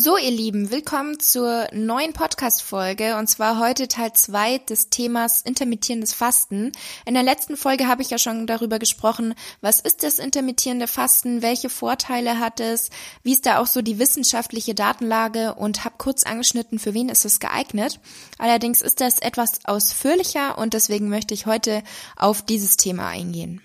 So, ihr Lieben, willkommen zur neuen Podcast-Folge und zwar heute Teil 2 des Themas intermittierendes Fasten. In der letzten Folge habe ich ja schon darüber gesprochen, was ist das intermittierende Fasten, welche Vorteile hat es, wie ist da auch so die wissenschaftliche Datenlage und habe kurz angeschnitten, für wen ist es geeignet. Allerdings ist das etwas ausführlicher und deswegen möchte ich heute auf dieses Thema eingehen.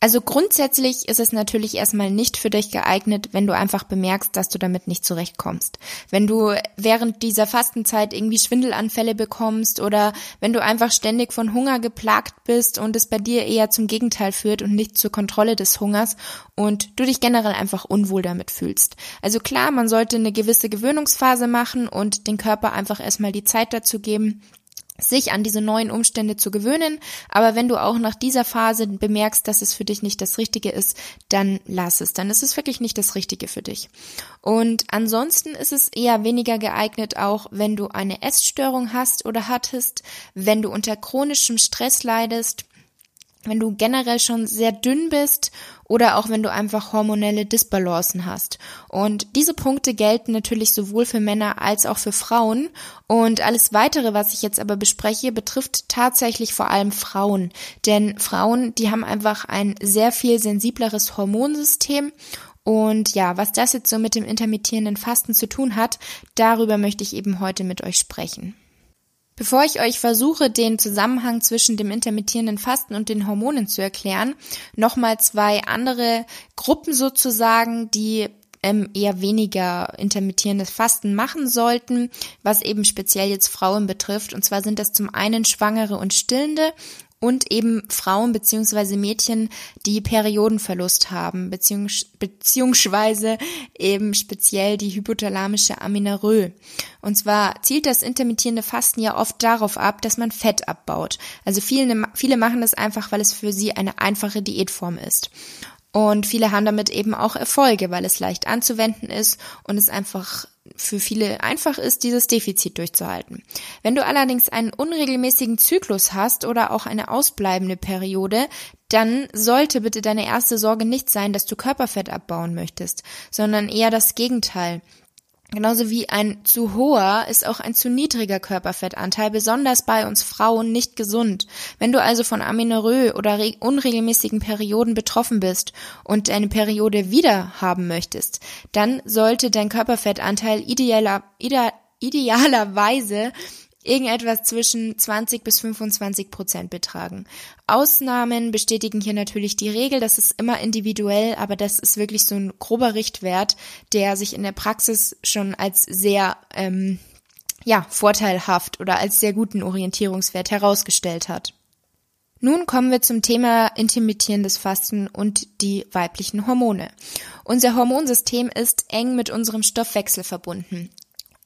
Also grundsätzlich ist es natürlich erstmal nicht für dich geeignet, wenn du einfach bemerkst, dass du damit nicht zurechtkommst. Wenn du während dieser Fastenzeit irgendwie Schwindelanfälle bekommst oder wenn du einfach ständig von Hunger geplagt bist und es bei dir eher zum Gegenteil führt und nicht zur Kontrolle des Hungers und du dich generell einfach unwohl damit fühlst. Also klar, man sollte eine gewisse Gewöhnungsphase machen und den Körper einfach erstmal die Zeit dazu geben, sich an diese neuen Umstände zu gewöhnen. Aber wenn du auch nach dieser Phase bemerkst, dass es für dich nicht das Richtige ist, dann lass es. Dann ist es wirklich nicht das Richtige für dich. Und ansonsten ist es eher weniger geeignet, auch wenn du eine Essstörung hast oder hattest, wenn du unter chronischem Stress leidest, wenn du generell schon sehr dünn bist oder auch wenn du einfach hormonelle Disbalancen hast. Und diese Punkte gelten natürlich sowohl für Männer als auch für Frauen. Und alles weitere, was ich jetzt aber bespreche, betrifft tatsächlich vor allem Frauen. Denn Frauen, die haben einfach ein sehr viel sensibleres Hormonsystem und ja, was das jetzt so mit dem intermittierenden Fasten zu tun hat, darüber möchte ich eben heute mit euch sprechen. Bevor ich euch versuche, den Zusammenhang zwischen dem intermittierenden Fasten und den Hormonen zu erklären, nochmal zwei andere Gruppen sozusagen, die ähm, eher weniger intermittierendes Fasten machen sollten, was eben speziell jetzt Frauen betrifft. Und zwar sind das zum einen Schwangere und Stillende und eben Frauen beziehungsweise Mädchen, die Periodenverlust haben, beziehungs beziehungsweise eben speziell die hypothalamische Amenorrhoe. Und zwar zielt das intermittierende Fasten ja oft darauf ab, dass man Fett abbaut. Also viele, viele machen das einfach, weil es für sie eine einfache Diätform ist. Und viele haben damit eben auch Erfolge, weil es leicht anzuwenden ist und es einfach für viele einfach ist, dieses Defizit durchzuhalten. Wenn du allerdings einen unregelmäßigen Zyklus hast oder auch eine ausbleibende Periode, dann sollte bitte deine erste Sorge nicht sein, dass du Körperfett abbauen möchtest, sondern eher das Gegenteil. Genauso wie ein zu hoher ist auch ein zu niedriger Körperfettanteil, besonders bei uns Frauen, nicht gesund. Wenn du also von Amenorrhoe oder unregelmäßigen Perioden betroffen bist und deine Periode wieder haben möchtest, dann sollte dein Körperfettanteil idealer, idealerweise irgendetwas zwischen 20 bis 25 Prozent betragen. Ausnahmen bestätigen hier natürlich die Regel, das ist immer individuell, aber das ist wirklich so ein grober Richtwert, der sich in der Praxis schon als sehr ähm, ja, vorteilhaft oder als sehr guten Orientierungswert herausgestellt hat. Nun kommen wir zum Thema intermittierendes Fasten und die weiblichen Hormone. Unser Hormonsystem ist eng mit unserem Stoffwechsel verbunden.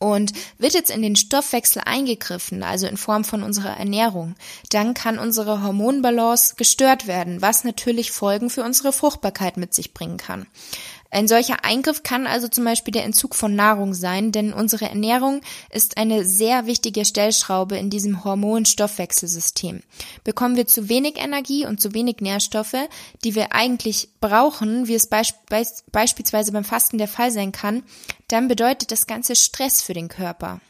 Und wird jetzt in den Stoffwechsel eingegriffen, also in Form von unserer Ernährung, dann kann unsere Hormonbalance gestört werden, was natürlich Folgen für unsere Fruchtbarkeit mit sich bringen kann. Ein solcher Eingriff kann also zum Beispiel der Entzug von Nahrung sein, denn unsere Ernährung ist eine sehr wichtige Stellschraube in diesem Hormonstoffwechselsystem. Bekommen wir zu wenig Energie und zu wenig Nährstoffe, die wir eigentlich brauchen, wie es beisp beispielsweise beim Fasten der Fall sein kann, dann bedeutet das Ganze Stress für den Körper.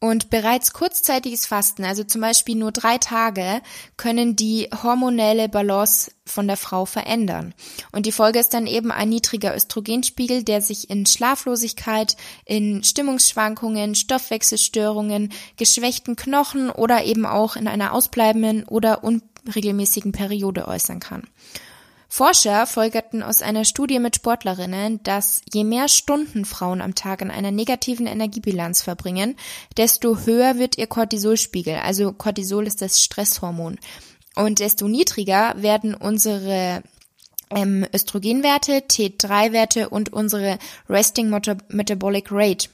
Und bereits kurzzeitiges Fasten, also zum Beispiel nur drei Tage, können die hormonelle Balance von der Frau verändern. Und die Folge ist dann eben ein niedriger Östrogenspiegel, der sich in Schlaflosigkeit, in Stimmungsschwankungen, Stoffwechselstörungen, geschwächten Knochen oder eben auch in einer ausbleibenden oder unregelmäßigen Periode äußern kann. Forscher folgerten aus einer Studie mit Sportlerinnen, dass je mehr Stunden Frauen am Tag in einer negativen Energiebilanz verbringen, desto höher wird ihr Cortisolspiegel. Also Cortisol ist das Stresshormon. Und desto niedriger werden unsere ähm, Östrogenwerte, T3-Werte und unsere Resting Metabolic Rate.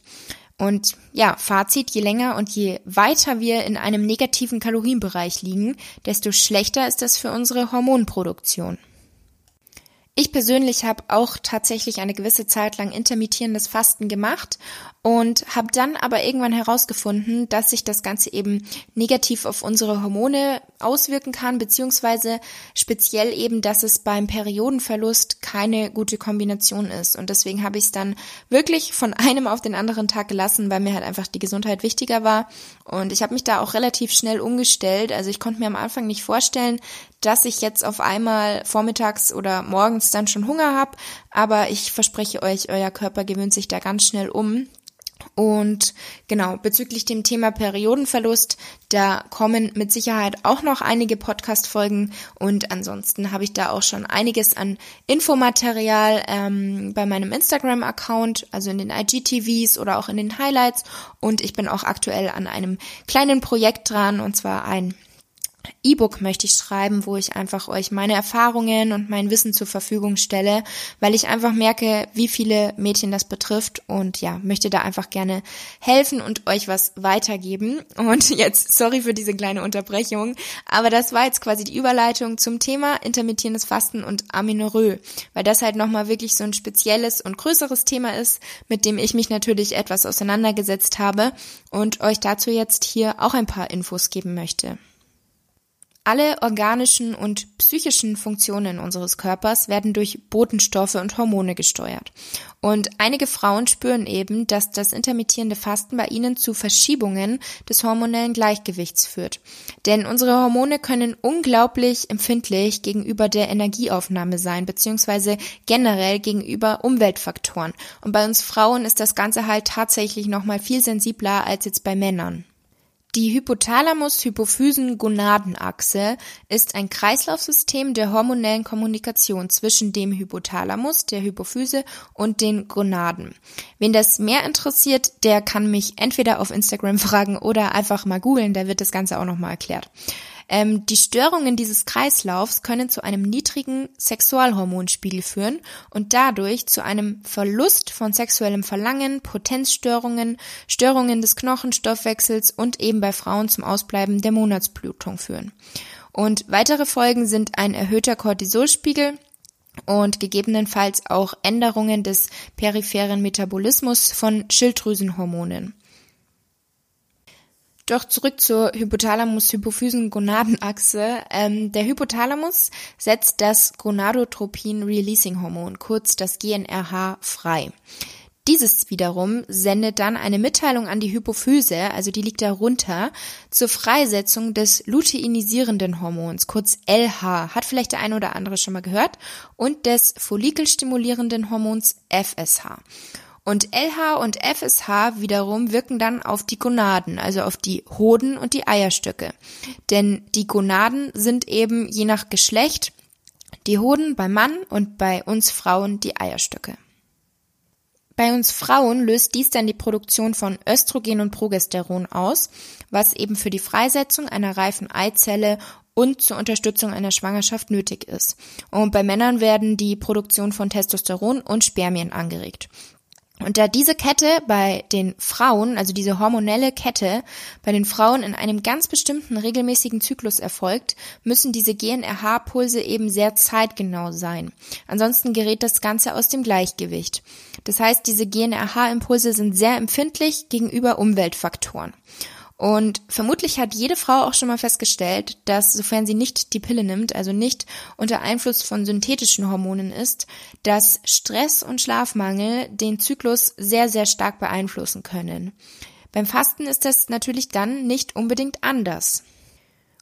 Und ja, Fazit, je länger und je weiter wir in einem negativen Kalorienbereich liegen, desto schlechter ist das für unsere Hormonproduktion. Ich persönlich habe auch tatsächlich eine gewisse Zeit lang intermittierendes Fasten gemacht und habe dann aber irgendwann herausgefunden, dass sich das Ganze eben negativ auf unsere Hormone auswirken kann, beziehungsweise speziell eben, dass es beim Periodenverlust keine gute Kombination ist. Und deswegen habe ich es dann wirklich von einem auf den anderen Tag gelassen, weil mir halt einfach die Gesundheit wichtiger war. Und ich habe mich da auch relativ schnell umgestellt. Also ich konnte mir am Anfang nicht vorstellen, dass ich jetzt auf einmal vormittags oder morgens dann schon Hunger habe, aber ich verspreche euch, euer Körper gewöhnt sich da ganz schnell um. Und genau, bezüglich dem Thema Periodenverlust, da kommen mit Sicherheit auch noch einige Podcast-Folgen und ansonsten habe ich da auch schon einiges an Infomaterial ähm, bei meinem Instagram-Account, also in den IGTVs oder auch in den Highlights und ich bin auch aktuell an einem kleinen Projekt dran und zwar ein E-Book möchte ich schreiben, wo ich einfach euch meine Erfahrungen und mein Wissen zur Verfügung stelle, weil ich einfach merke, wie viele Mädchen das betrifft und ja, möchte da einfach gerne helfen und euch was weitergeben. Und jetzt, sorry für diese kleine Unterbrechung, aber das war jetzt quasi die Überleitung zum Thema intermittierendes Fasten und Aminorö, weil das halt nochmal wirklich so ein spezielles und größeres Thema ist, mit dem ich mich natürlich etwas auseinandergesetzt habe und euch dazu jetzt hier auch ein paar Infos geben möchte. Alle organischen und psychischen Funktionen unseres Körpers werden durch Botenstoffe und Hormone gesteuert. Und einige Frauen spüren eben, dass das intermittierende Fasten bei ihnen zu Verschiebungen des hormonellen Gleichgewichts führt. Denn unsere Hormone können unglaublich empfindlich gegenüber der Energieaufnahme sein, beziehungsweise generell gegenüber Umweltfaktoren. Und bei uns Frauen ist das Ganze halt tatsächlich nochmal viel sensibler als jetzt bei Männern. Die Hypothalamus-Hypophysen-Gonadenachse ist ein Kreislaufsystem der hormonellen Kommunikation zwischen dem Hypothalamus, der Hypophyse und den Gonaden. Wen das mehr interessiert, der kann mich entweder auf Instagram fragen oder einfach mal googeln, da wird das Ganze auch nochmal erklärt. Ähm, die Störungen dieses Kreislaufs können zu einem niedrigen Sexualhormonspiegel führen und dadurch zu einem Verlust von sexuellem Verlangen, Potenzstörungen, Störungen des Knochenstoffwechsels und eben bei Frauen zum Ausbleiben der Monatsblutung führen. Und weitere Folgen sind ein erhöhter Cortisolspiegel, und gegebenenfalls auch Änderungen des peripheren Metabolismus von Schilddrüsenhormonen. Doch zurück zur Hypothalamus-Hypophysen-Gonadenachse. Ähm, der Hypothalamus setzt das Gonadotropin-Releasing-Hormon, kurz das GNRH, frei. Dieses wiederum sendet dann eine Mitteilung an die Hypophyse, also die liegt darunter, zur Freisetzung des luteinisierenden Hormons, kurz LH, hat vielleicht der eine oder andere schon mal gehört, und des follikelstimulierenden Hormons FSH. Und LH und FSH wiederum wirken dann auf die Gonaden, also auf die Hoden und die Eierstöcke. Denn die Gonaden sind eben je nach Geschlecht die Hoden beim Mann und bei uns Frauen die Eierstöcke. Bei uns Frauen löst dies dann die Produktion von Östrogen und Progesteron aus, was eben für die Freisetzung einer reifen Eizelle und zur Unterstützung einer Schwangerschaft nötig ist. Und bei Männern werden die Produktion von Testosteron und Spermien angeregt. Und da diese Kette bei den Frauen, also diese hormonelle Kette bei den Frauen in einem ganz bestimmten regelmäßigen Zyklus erfolgt, müssen diese GNRH-Pulse eben sehr zeitgenau sein. Ansonsten gerät das Ganze aus dem Gleichgewicht. Das heißt, diese GNRH-Impulse sind sehr empfindlich gegenüber Umweltfaktoren. Und vermutlich hat jede Frau auch schon mal festgestellt, dass sofern sie nicht die Pille nimmt, also nicht unter Einfluss von synthetischen Hormonen ist, dass Stress und Schlafmangel den Zyklus sehr, sehr stark beeinflussen können. Beim Fasten ist das natürlich dann nicht unbedingt anders.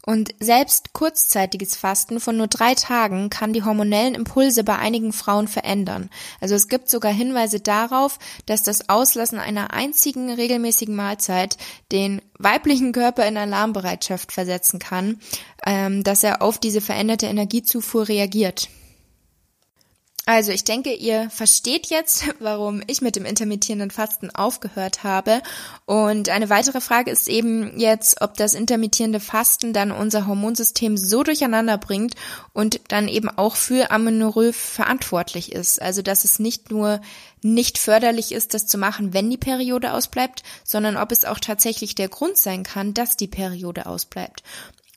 Und selbst kurzzeitiges Fasten von nur drei Tagen kann die hormonellen Impulse bei einigen Frauen verändern. Also es gibt sogar Hinweise darauf, dass das Auslassen einer einzigen regelmäßigen Mahlzeit den weiblichen Körper in Alarmbereitschaft versetzen kann, ähm, dass er auf diese veränderte Energiezufuhr reagiert. Also ich denke, ihr versteht jetzt, warum ich mit dem intermittierenden Fasten aufgehört habe. Und eine weitere Frage ist eben jetzt, ob das intermittierende Fasten dann unser Hormonsystem so durcheinander bringt und dann eben auch für Amenorrhoe verantwortlich ist. Also dass es nicht nur nicht förderlich ist, das zu machen, wenn die Periode ausbleibt, sondern ob es auch tatsächlich der Grund sein kann, dass die Periode ausbleibt.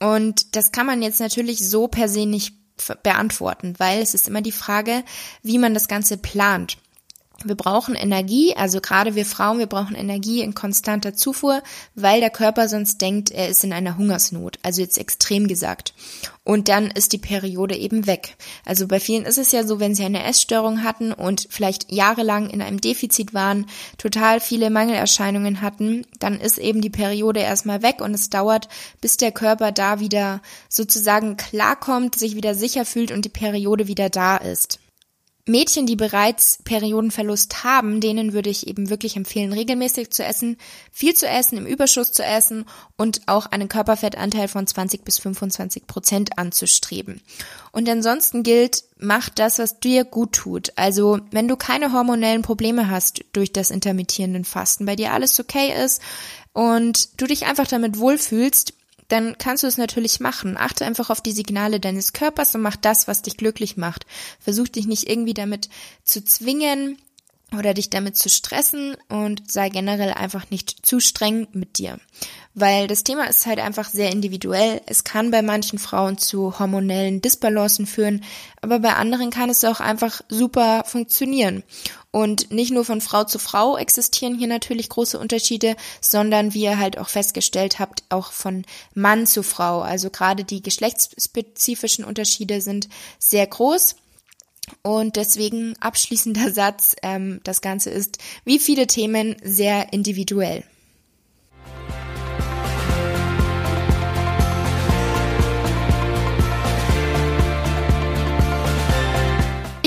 Und das kann man jetzt natürlich so per se nicht beantworten, weil es ist immer die Frage, wie man das Ganze plant. Wir brauchen Energie, also gerade wir Frauen, wir brauchen Energie in konstanter Zufuhr, weil der Körper sonst denkt, er ist in einer Hungersnot, also jetzt extrem gesagt. Und dann ist die Periode eben weg. Also bei vielen ist es ja so, wenn sie eine Essstörung hatten und vielleicht jahrelang in einem Defizit waren, total viele Mangelerscheinungen hatten, dann ist eben die Periode erstmal weg und es dauert, bis der Körper da wieder sozusagen klarkommt, sich wieder sicher fühlt und die Periode wieder da ist. Mädchen, die bereits Periodenverlust haben, denen würde ich eben wirklich empfehlen, regelmäßig zu essen, viel zu essen, im Überschuss zu essen und auch einen Körperfettanteil von 20 bis 25 Prozent anzustreben. Und ansonsten gilt, mach das, was dir gut tut. Also, wenn du keine hormonellen Probleme hast durch das intermittierenden Fasten, bei dir alles okay ist und du dich einfach damit wohlfühlst, dann kannst du es natürlich machen. Achte einfach auf die Signale deines Körpers und mach das, was dich glücklich macht. Versuch dich nicht irgendwie damit zu zwingen oder dich damit zu stressen und sei generell einfach nicht zu streng mit dir. Weil das Thema ist halt einfach sehr individuell. Es kann bei manchen Frauen zu hormonellen Disbalancen führen, aber bei anderen kann es auch einfach super funktionieren. Und nicht nur von Frau zu Frau existieren hier natürlich große Unterschiede, sondern wie ihr halt auch festgestellt habt, auch von Mann zu Frau. Also gerade die geschlechtsspezifischen Unterschiede sind sehr groß. Und deswegen abschließender Satz, ähm, das Ganze ist wie viele Themen sehr individuell.